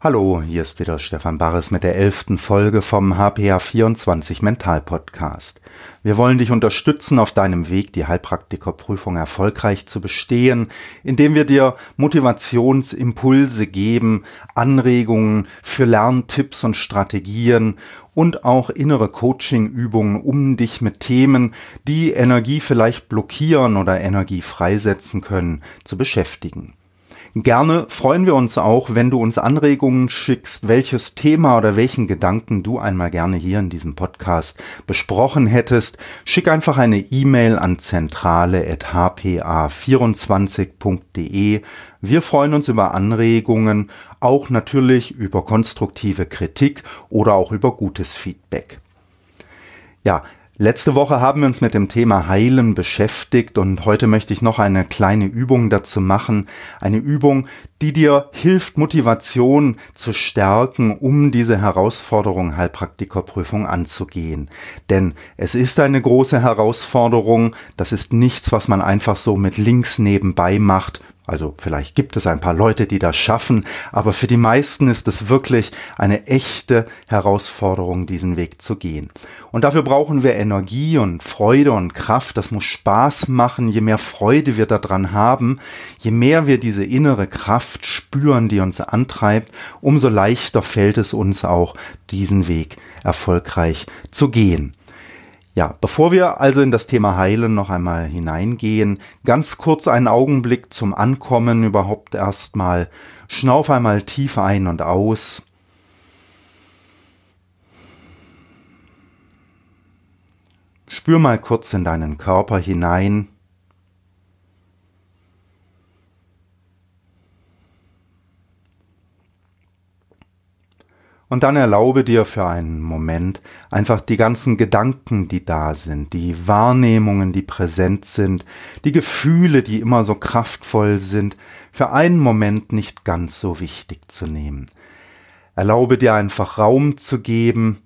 Hallo, hier ist wieder Stefan Barres mit der elften Folge vom HPA24 Mental Podcast. Wir wollen dich unterstützen auf deinem Weg, die Heilpraktikerprüfung erfolgreich zu bestehen, indem wir dir Motivationsimpulse geben, Anregungen für Lerntipps und Strategien und auch innere Coachingübungen, um dich mit Themen, die Energie vielleicht blockieren oder Energie freisetzen können, zu beschäftigen. Gerne freuen wir uns auch, wenn du uns Anregungen schickst, welches Thema oder welchen Gedanken du einmal gerne hier in diesem Podcast besprochen hättest. Schick einfach eine E-Mail an zentrale.hpa24.de. Wir freuen uns über Anregungen, auch natürlich über konstruktive Kritik oder auch über gutes Feedback. Ja, Letzte Woche haben wir uns mit dem Thema Heilen beschäftigt und heute möchte ich noch eine kleine Übung dazu machen. Eine Übung, die dir hilft, Motivation zu stärken, um diese Herausforderung Heilpraktikerprüfung anzugehen. Denn es ist eine große Herausforderung. Das ist nichts, was man einfach so mit links nebenbei macht, also vielleicht gibt es ein paar Leute, die das schaffen, aber für die meisten ist es wirklich eine echte Herausforderung, diesen Weg zu gehen. Und dafür brauchen wir Energie und Freude und Kraft. Das muss Spaß machen. Je mehr Freude wir daran haben, je mehr wir diese innere Kraft spüren, die uns antreibt, umso leichter fällt es uns auch, diesen Weg erfolgreich zu gehen. Ja, bevor wir also in das Thema Heilen noch einmal hineingehen, ganz kurz einen Augenblick zum Ankommen überhaupt erstmal. Schnauf einmal tief ein und aus. Spür mal kurz in deinen Körper hinein. Und dann erlaube dir für einen Moment einfach die ganzen Gedanken, die da sind, die Wahrnehmungen, die präsent sind, die Gefühle, die immer so kraftvoll sind, für einen Moment nicht ganz so wichtig zu nehmen. Erlaube dir einfach Raum zu geben.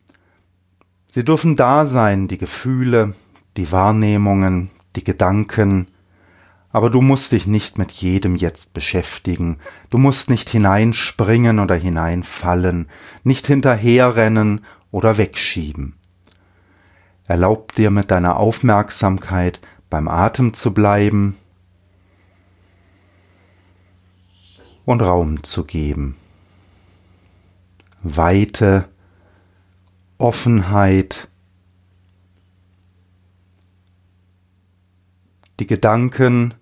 Sie dürfen da sein, die Gefühle, die Wahrnehmungen, die Gedanken, aber du musst dich nicht mit jedem jetzt beschäftigen, du musst nicht hineinspringen oder hineinfallen, nicht hinterherrennen oder wegschieben. Erlaub dir mit deiner Aufmerksamkeit beim Atem zu bleiben und Raum zu geben. Weite, Offenheit, die Gedanken,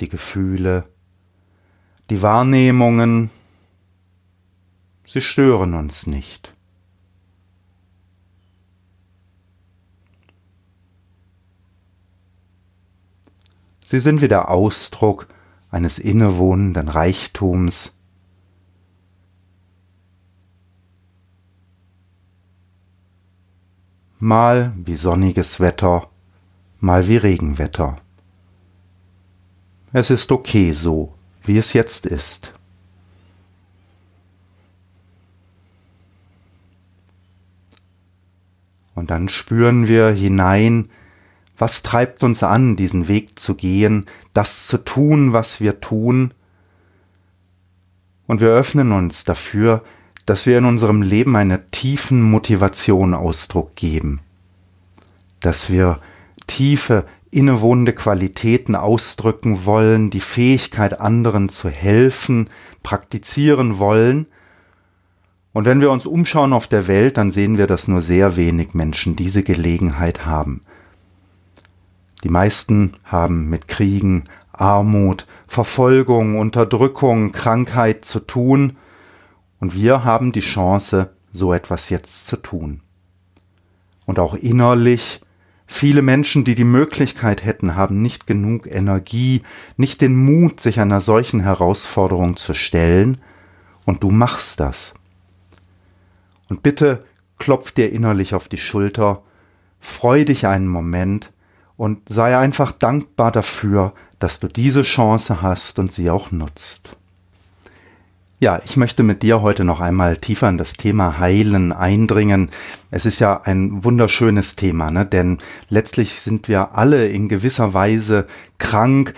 die Gefühle, die Wahrnehmungen, sie stören uns nicht. Sie sind wie der Ausdruck eines innewohnenden Reichtums, mal wie sonniges Wetter, mal wie Regenwetter. Es ist okay so, wie es jetzt ist. Und dann spüren wir hinein, was treibt uns an, diesen Weg zu gehen, das zu tun, was wir tun. Und wir öffnen uns dafür, dass wir in unserem Leben einer tiefen Motivation Ausdruck geben, dass wir tiefe innewohnende Qualitäten ausdrücken wollen, die Fähigkeit anderen zu helfen, praktizieren wollen. Und wenn wir uns umschauen auf der Welt, dann sehen wir, dass nur sehr wenig Menschen diese Gelegenheit haben. Die meisten haben mit Kriegen, Armut, Verfolgung, Unterdrückung, Krankheit zu tun, und wir haben die Chance, so etwas jetzt zu tun. Und auch innerlich Viele Menschen, die die Möglichkeit hätten, haben nicht genug Energie, nicht den Mut, sich einer solchen Herausforderung zu stellen, und du machst das. Und bitte klopf dir innerlich auf die Schulter, freu dich einen Moment und sei einfach dankbar dafür, dass du diese Chance hast und sie auch nutzt. Ja, ich möchte mit dir heute noch einmal tiefer in das Thema Heilen eindringen. Es ist ja ein wunderschönes Thema, ne? denn letztlich sind wir alle in gewisser Weise krank,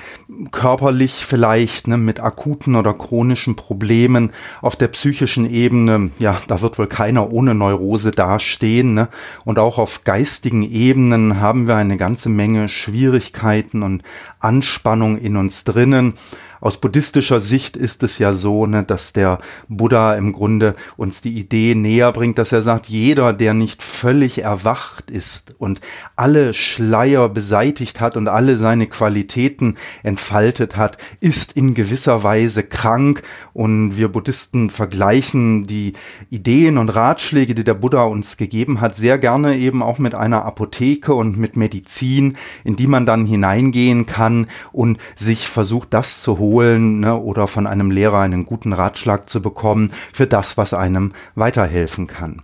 körperlich vielleicht, ne? mit akuten oder chronischen Problemen. Auf der psychischen Ebene, ja, da wird wohl keiner ohne Neurose dastehen. Ne? Und auch auf geistigen Ebenen haben wir eine ganze Menge Schwierigkeiten und Anspannung in uns drinnen aus buddhistischer Sicht ist es ja so, ne, dass der Buddha im Grunde uns die Idee näher bringt, dass er sagt, jeder, der nicht völlig erwacht ist und alle Schleier beseitigt hat und alle seine Qualitäten entfaltet hat, ist in gewisser Weise krank. Und wir Buddhisten vergleichen die Ideen und Ratschläge, die der Buddha uns gegeben hat, sehr gerne eben auch mit einer Apotheke und mit Medizin, in die man dann hineingehen kann und sich versucht, das zu holen holen ne, oder von einem Lehrer einen guten Ratschlag zu bekommen für das, was einem weiterhelfen kann.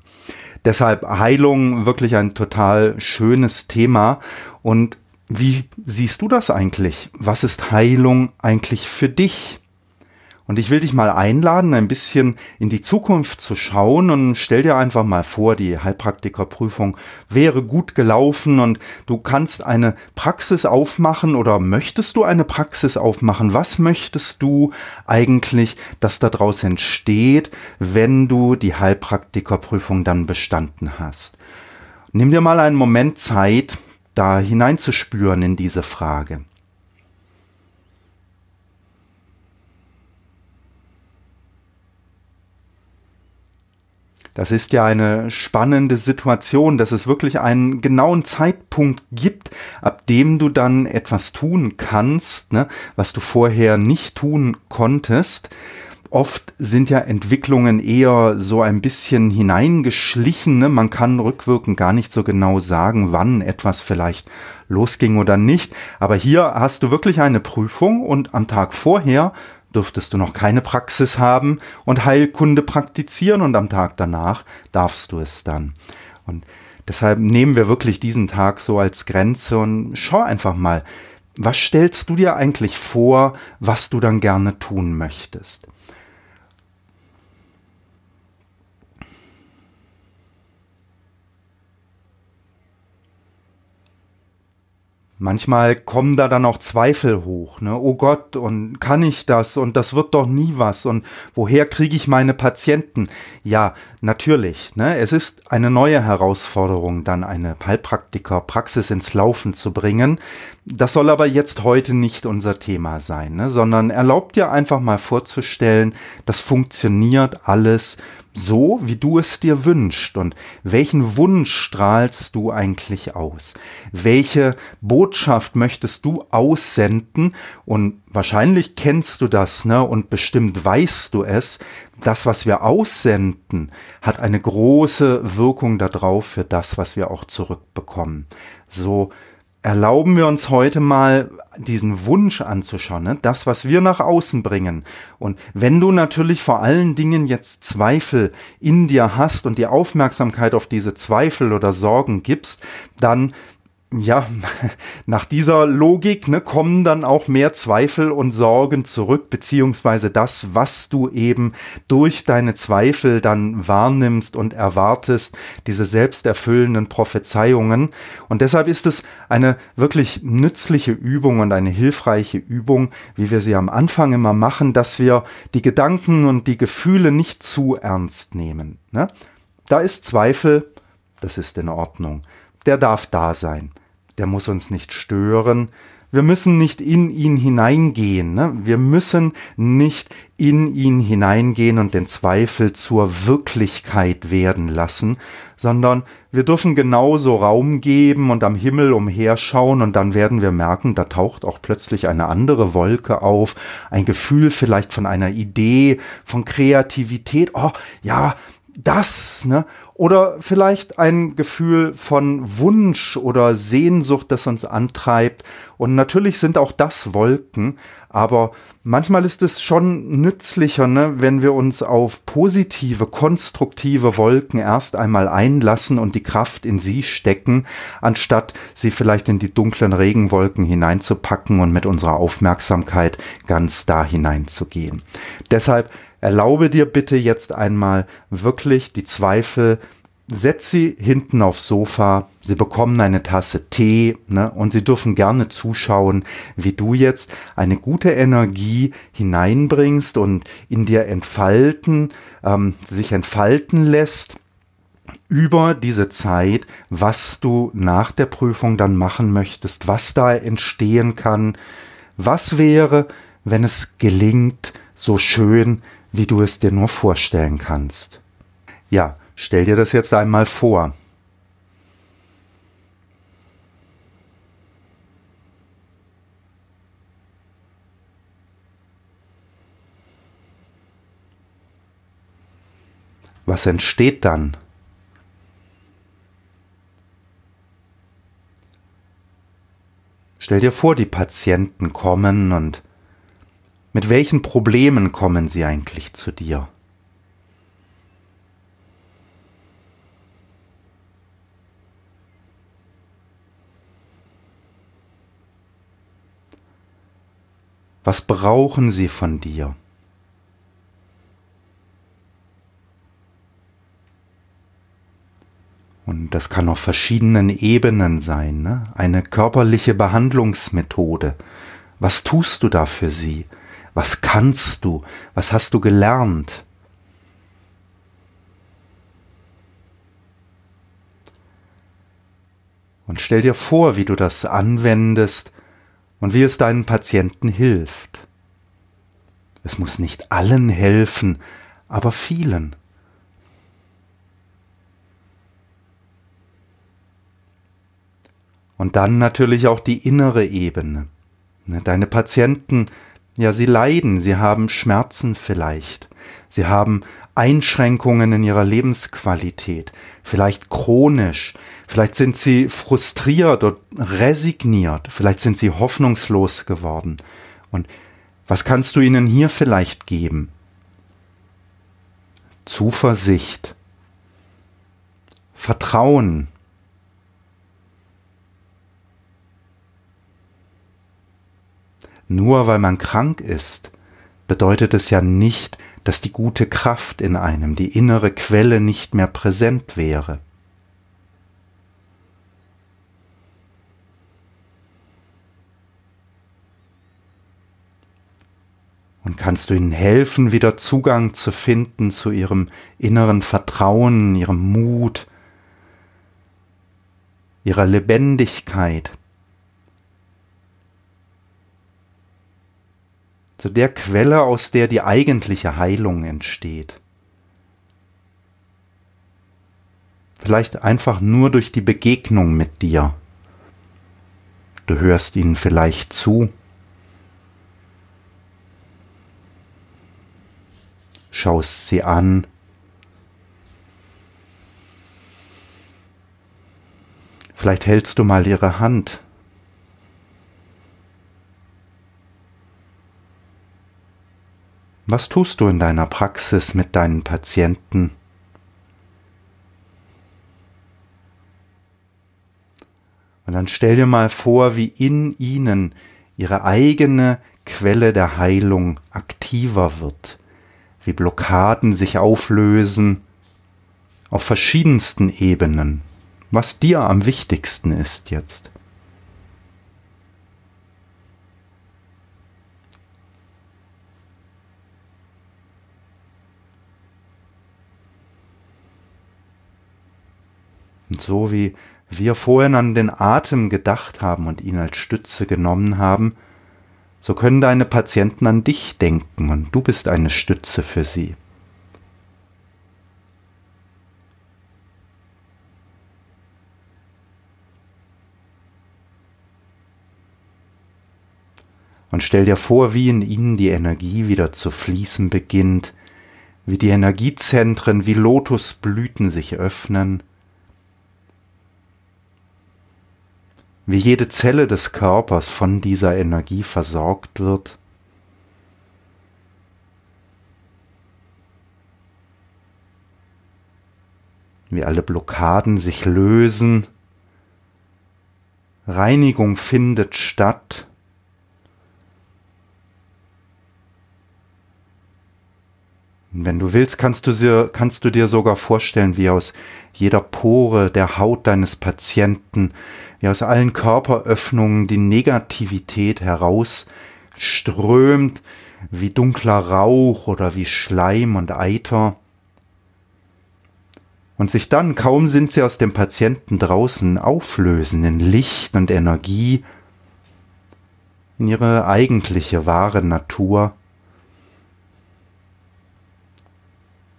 Deshalb Heilung wirklich ein total schönes Thema. Und wie siehst du das eigentlich? Was ist Heilung eigentlich für dich? Und ich will dich mal einladen, ein bisschen in die Zukunft zu schauen und stell dir einfach mal vor, die Heilpraktikerprüfung wäre gut gelaufen und du kannst eine Praxis aufmachen oder möchtest du eine Praxis aufmachen? Was möchtest du eigentlich, dass daraus entsteht, wenn du die Heilpraktikerprüfung dann bestanden hast? Nimm dir mal einen Moment Zeit, da hineinzuspüren in diese Frage. Das ist ja eine spannende Situation, dass es wirklich einen genauen Zeitpunkt gibt, ab dem du dann etwas tun kannst, ne, was du vorher nicht tun konntest. Oft sind ja Entwicklungen eher so ein bisschen hineingeschlichen. Ne? Man kann rückwirkend gar nicht so genau sagen, wann etwas vielleicht losging oder nicht. Aber hier hast du wirklich eine Prüfung und am Tag vorher dürftest du noch keine Praxis haben und Heilkunde praktizieren und am Tag danach darfst du es dann. Und deshalb nehmen wir wirklich diesen Tag so als Grenze und schau einfach mal, was stellst du dir eigentlich vor, was du dann gerne tun möchtest? Manchmal kommen da dann auch Zweifel hoch, ne? Oh Gott, und kann ich das? Und das wird doch nie was. Und woher kriege ich meine Patienten? Ja, natürlich. Ne? Es ist eine neue Herausforderung, dann eine Heilpraktiker-Praxis ins Laufen zu bringen. Das soll aber jetzt heute nicht unser Thema sein, ne? sondern erlaubt dir einfach mal vorzustellen, das funktioniert alles so, wie du es dir wünschst und welchen Wunsch strahlst du eigentlich aus? Welche Botschaft möchtest du aussenden? Und wahrscheinlich kennst du das, ne? Und bestimmt weißt du es. Das, was wir aussenden, hat eine große Wirkung darauf für das, was wir auch zurückbekommen. So erlauben wir uns heute mal diesen Wunsch anzuschauen, ne? das, was wir nach außen bringen. Und wenn du natürlich vor allen Dingen jetzt Zweifel in dir hast und die Aufmerksamkeit auf diese Zweifel oder Sorgen gibst, dann ja, nach dieser Logik ne, kommen dann auch mehr Zweifel und Sorgen zurück, beziehungsweise das, was du eben durch deine Zweifel dann wahrnimmst und erwartest, diese selbsterfüllenden Prophezeiungen. Und deshalb ist es eine wirklich nützliche Übung und eine hilfreiche Übung, wie wir sie am Anfang immer machen, dass wir die Gedanken und die Gefühle nicht zu ernst nehmen. Ne? Da ist Zweifel, das ist in Ordnung. Der darf da sein der muss uns nicht stören. Wir müssen nicht in ihn hineingehen. Ne? Wir müssen nicht in ihn hineingehen und den Zweifel zur Wirklichkeit werden lassen, sondern wir dürfen genauso Raum geben und am Himmel umherschauen und dann werden wir merken, da taucht auch plötzlich eine andere Wolke auf, ein Gefühl vielleicht von einer Idee, von Kreativität. Oh, ja, das, ne? Oder vielleicht ein Gefühl von Wunsch oder Sehnsucht, das uns antreibt. Und natürlich sind auch das Wolken, aber manchmal ist es schon nützlicher, ne, wenn wir uns auf positive, konstruktive Wolken erst einmal einlassen und die Kraft in sie stecken, anstatt sie vielleicht in die dunklen Regenwolken hineinzupacken und mit unserer Aufmerksamkeit ganz da hineinzugehen. Deshalb Erlaube dir bitte jetzt einmal wirklich die Zweifel, setz sie hinten aufs Sofa, sie bekommen eine Tasse Tee ne, und sie dürfen gerne zuschauen, wie du jetzt eine gute Energie hineinbringst und in dir entfalten, ähm, sich entfalten lässt über diese Zeit, was du nach der Prüfung dann machen möchtest, was da entstehen kann, was wäre, wenn es gelingt, so schön wie du es dir nur vorstellen kannst. Ja, stell dir das jetzt einmal vor. Was entsteht dann? Stell dir vor, die Patienten kommen und mit welchen Problemen kommen sie eigentlich zu dir? Was brauchen sie von dir? Und das kann auf verschiedenen Ebenen sein. Ne? Eine körperliche Behandlungsmethode. Was tust du da für sie? Was kannst du? Was hast du gelernt? Und stell dir vor, wie du das anwendest und wie es deinen Patienten hilft. Es muss nicht allen helfen, aber vielen. Und dann natürlich auch die innere Ebene. Deine Patienten ja, sie leiden, sie haben Schmerzen vielleicht, sie haben Einschränkungen in ihrer Lebensqualität, vielleicht chronisch, vielleicht sind sie frustriert oder resigniert, vielleicht sind sie hoffnungslos geworden. Und was kannst du ihnen hier vielleicht geben? Zuversicht, Vertrauen, Nur weil man krank ist, bedeutet es ja nicht, dass die gute Kraft in einem, die innere Quelle nicht mehr präsent wäre. Und kannst du ihnen helfen, wieder Zugang zu finden zu ihrem inneren Vertrauen, ihrem Mut, ihrer Lebendigkeit, zu der Quelle, aus der die eigentliche Heilung entsteht. Vielleicht einfach nur durch die Begegnung mit dir. Du hörst ihnen vielleicht zu. Schaust sie an. Vielleicht hältst du mal ihre Hand Was tust du in deiner Praxis mit deinen Patienten? Und dann stell dir mal vor, wie in ihnen ihre eigene Quelle der Heilung aktiver wird, wie Blockaden sich auflösen auf verschiedensten Ebenen, was dir am wichtigsten ist jetzt. Und so wie wir vorhin an den Atem gedacht haben und ihn als Stütze genommen haben, so können deine Patienten an dich denken und du bist eine Stütze für sie. Und stell dir vor, wie in ihnen die Energie wieder zu fließen beginnt, wie die Energiezentren wie Lotusblüten sich öffnen, wie jede Zelle des Körpers von dieser Energie versorgt wird. Wie alle Blockaden sich lösen. Reinigung findet statt. Wenn du willst, kannst du, dir, kannst du dir sogar vorstellen, wie aus jeder Pore der Haut deines Patienten, wie aus allen Körperöffnungen die Negativität herausströmt, wie dunkler Rauch oder wie Schleim und Eiter. Und sich dann, kaum sind sie aus dem Patienten draußen, auflösen in Licht und Energie, in ihre eigentliche wahre Natur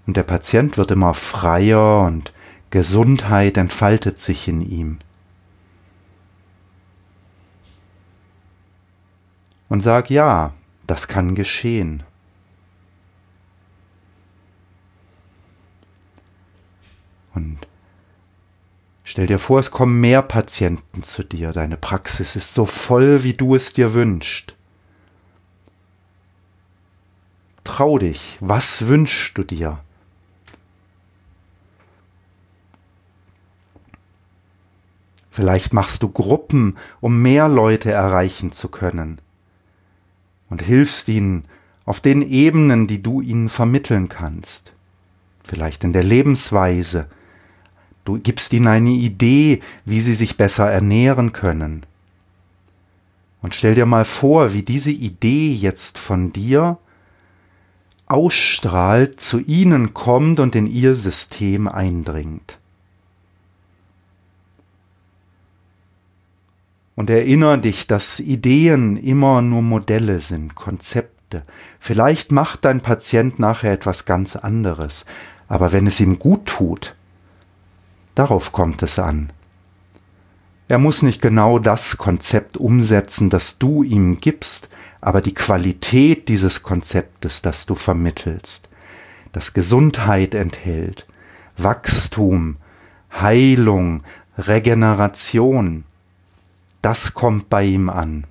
und der Patient wird immer freier und Gesundheit entfaltet sich in ihm. Und sag ja, das kann geschehen. Und stell dir vor, es kommen mehr Patienten zu dir. Deine Praxis ist so voll, wie du es dir wünschst. Trau dich. Was wünschst du dir? Vielleicht machst du Gruppen, um mehr Leute erreichen zu können. Und hilfst ihnen auf den Ebenen, die du ihnen vermitteln kannst. Vielleicht in der Lebensweise. Du gibst ihnen eine Idee, wie sie sich besser ernähren können. Und stell dir mal vor, wie diese Idee jetzt von dir ausstrahlt, zu ihnen kommt und in ihr System eindringt. Und erinnere dich, dass Ideen immer nur Modelle sind, Konzepte. Vielleicht macht dein Patient nachher etwas ganz anderes, aber wenn es ihm gut tut, darauf kommt es an. Er muss nicht genau das Konzept umsetzen, das du ihm gibst, aber die Qualität dieses Konzeptes, das du vermittelst, das Gesundheit enthält, Wachstum, Heilung, Regeneration, das kommt bei ihm an.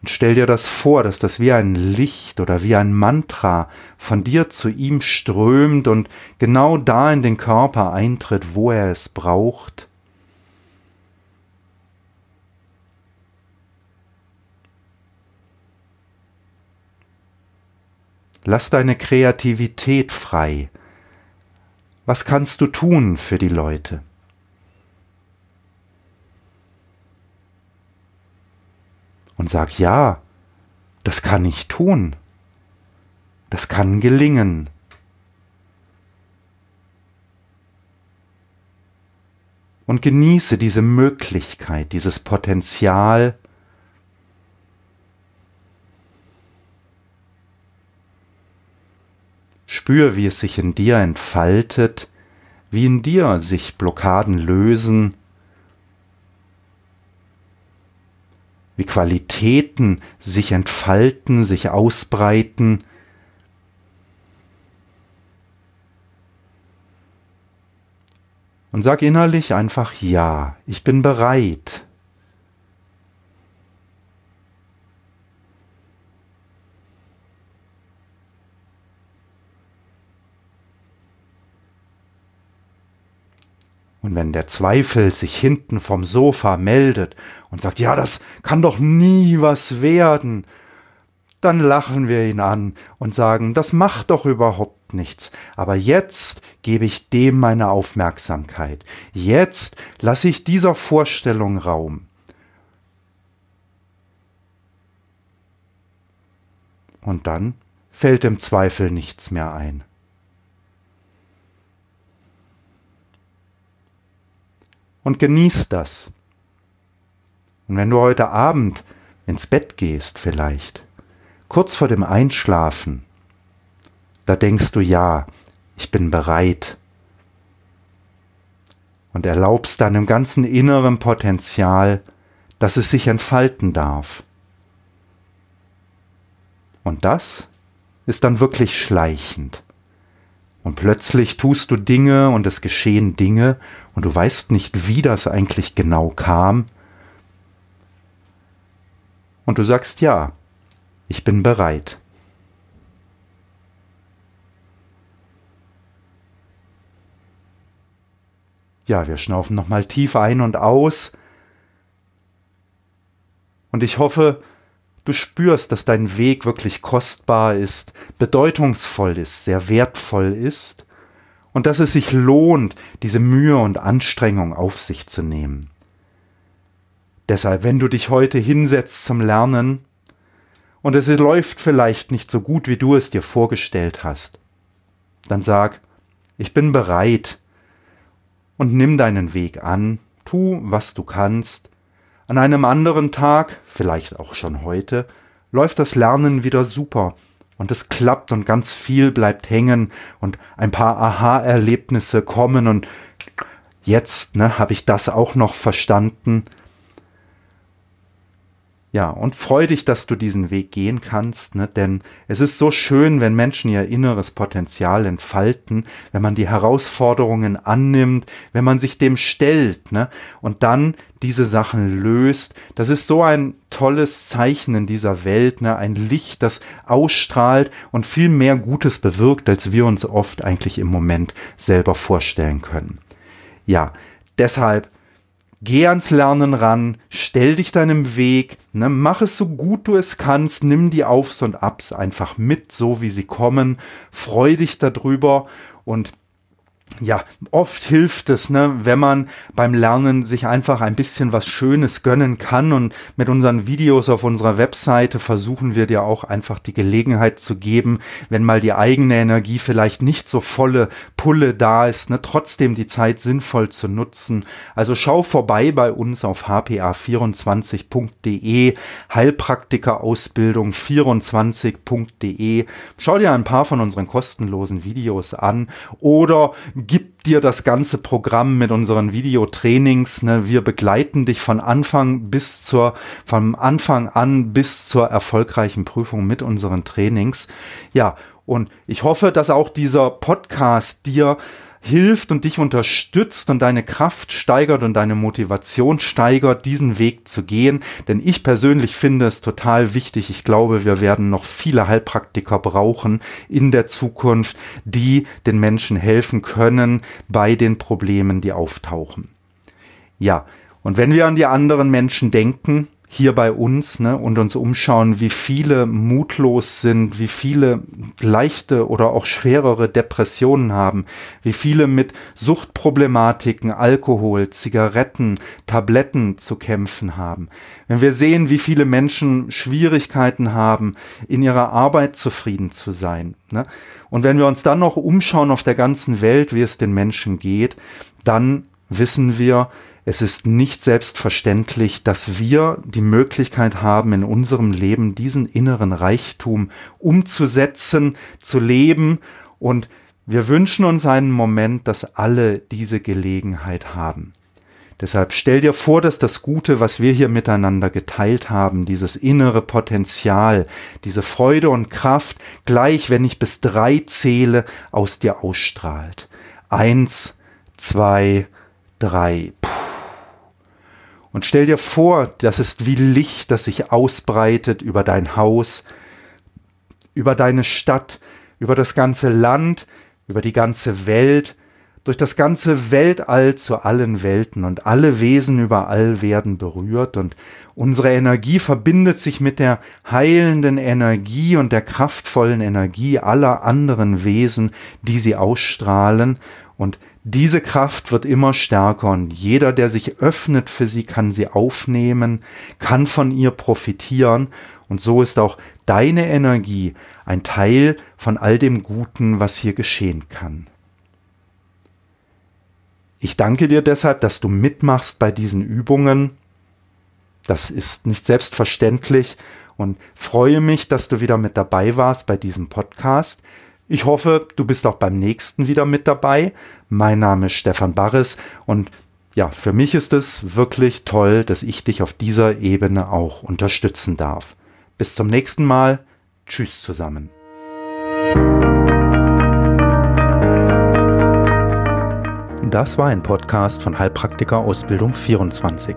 Und stell dir das vor, dass das wie ein Licht oder wie ein Mantra von dir zu ihm strömt und genau da in den Körper eintritt, wo er es braucht. Lass deine Kreativität frei. Was kannst du tun für die Leute? Und sag, ja, das kann ich tun. Das kann gelingen. Und genieße diese Möglichkeit, dieses Potenzial, Spür, wie es sich in dir entfaltet, wie in dir sich Blockaden lösen, wie Qualitäten sich entfalten, sich ausbreiten. Und sag innerlich einfach Ja, ich bin bereit. Und wenn der Zweifel sich hinten vom Sofa meldet und sagt, ja, das kann doch nie was werden, dann lachen wir ihn an und sagen, das macht doch überhaupt nichts. Aber jetzt gebe ich dem meine Aufmerksamkeit. Jetzt lasse ich dieser Vorstellung Raum. Und dann fällt dem Zweifel nichts mehr ein. Und genieß das. Und wenn du heute Abend ins Bett gehst vielleicht, kurz vor dem Einschlafen, da denkst du, ja, ich bin bereit. Und erlaubst deinem ganzen inneren Potenzial, dass es sich entfalten darf. Und das ist dann wirklich schleichend. Und plötzlich tust du Dinge und es geschehen Dinge und du weißt nicht, wie das eigentlich genau kam. Und du sagst ja, ich bin bereit. Ja, wir schnaufen nochmal tief ein und aus. Und ich hoffe, du spürst, dass dein Weg wirklich kostbar ist, bedeutungsvoll ist, sehr wertvoll ist und dass es sich lohnt, diese Mühe und Anstrengung auf sich zu nehmen. Deshalb, wenn du dich heute hinsetzt zum Lernen und es läuft vielleicht nicht so gut, wie du es dir vorgestellt hast, dann sag, ich bin bereit, und nimm deinen Weg an, tu, was du kannst. An einem anderen Tag, vielleicht auch schon heute, läuft das Lernen wieder super. Und es klappt und ganz viel bleibt hängen. Und ein paar Aha-Erlebnisse kommen. Und jetzt ne, habe ich das auch noch verstanden ja, und freu dich, dass du diesen Weg gehen kannst, ne? denn es ist so schön, wenn Menschen ihr inneres Potenzial entfalten, wenn man die Herausforderungen annimmt, wenn man sich dem stellt ne? und dann diese Sachen löst. Das ist so ein tolles Zeichen in dieser Welt, ne? ein Licht, das ausstrahlt und viel mehr Gutes bewirkt, als wir uns oft eigentlich im Moment selber vorstellen können. Ja, deshalb Geh ans Lernen ran, stell dich deinem Weg, ne, mach es so gut du es kannst, nimm die Aufs und Abs einfach mit, so wie sie kommen, freu dich darüber und ja, oft hilft es, ne, wenn man beim Lernen sich einfach ein bisschen was Schönes gönnen kann. Und mit unseren Videos auf unserer Webseite versuchen wir dir auch einfach die Gelegenheit zu geben, wenn mal die eigene Energie vielleicht nicht so volle Pulle da ist, ne, trotzdem die Zeit sinnvoll zu nutzen. Also schau vorbei bei uns auf hpa24.de, Heilpraktikerausbildung 24.de. Schau dir ein paar von unseren kostenlosen Videos an oder gibt dir das ganze Programm mit unseren Videotrainings. Ne? Wir begleiten dich von Anfang bis zur, vom Anfang an bis zur erfolgreichen Prüfung mit unseren Trainings. Ja, und ich hoffe, dass auch dieser Podcast dir hilft und dich unterstützt und deine Kraft steigert und deine Motivation steigert, diesen Weg zu gehen. Denn ich persönlich finde es total wichtig. Ich glaube, wir werden noch viele Heilpraktiker brauchen in der Zukunft, die den Menschen helfen können bei den Problemen, die auftauchen. Ja, und wenn wir an die anderen Menschen denken, hier bei uns ne, und uns umschauen, wie viele mutlos sind, wie viele leichte oder auch schwerere Depressionen haben, wie viele mit Suchtproblematiken, Alkohol, Zigaretten, Tabletten zu kämpfen haben. Wenn wir sehen, wie viele Menschen Schwierigkeiten haben, in ihrer Arbeit zufrieden zu sein. Ne? Und wenn wir uns dann noch umschauen auf der ganzen Welt, wie es den Menschen geht, dann wissen wir, es ist nicht selbstverständlich, dass wir die Möglichkeit haben, in unserem Leben diesen inneren Reichtum umzusetzen, zu leben und wir wünschen uns einen Moment, dass alle diese Gelegenheit haben. Deshalb stell dir vor, dass das Gute, was wir hier miteinander geteilt haben, dieses innere Potenzial, diese Freude und Kraft, gleich wenn ich bis drei zähle, aus dir ausstrahlt. Eins, zwei, drei. Puh. Und stell dir vor, das ist wie Licht, das sich ausbreitet über dein Haus, über deine Stadt, über das ganze Land, über die ganze Welt, durch das ganze Weltall zu allen Welten. Und alle Wesen überall werden berührt. Und unsere Energie verbindet sich mit der heilenden Energie und der kraftvollen Energie aller anderen Wesen, die sie ausstrahlen und diese Kraft wird immer stärker und jeder, der sich öffnet für sie, kann sie aufnehmen, kann von ihr profitieren und so ist auch deine Energie ein Teil von all dem Guten, was hier geschehen kann. Ich danke dir deshalb, dass du mitmachst bei diesen Übungen. Das ist nicht selbstverständlich und freue mich, dass du wieder mit dabei warst bei diesem Podcast. Ich hoffe, du bist auch beim nächsten wieder mit dabei. Mein Name ist Stefan Barres und ja, für mich ist es wirklich toll, dass ich dich auf dieser Ebene auch unterstützen darf. Bis zum nächsten Mal. Tschüss zusammen. Das war ein Podcast von Heilpraktiker Ausbildung 24.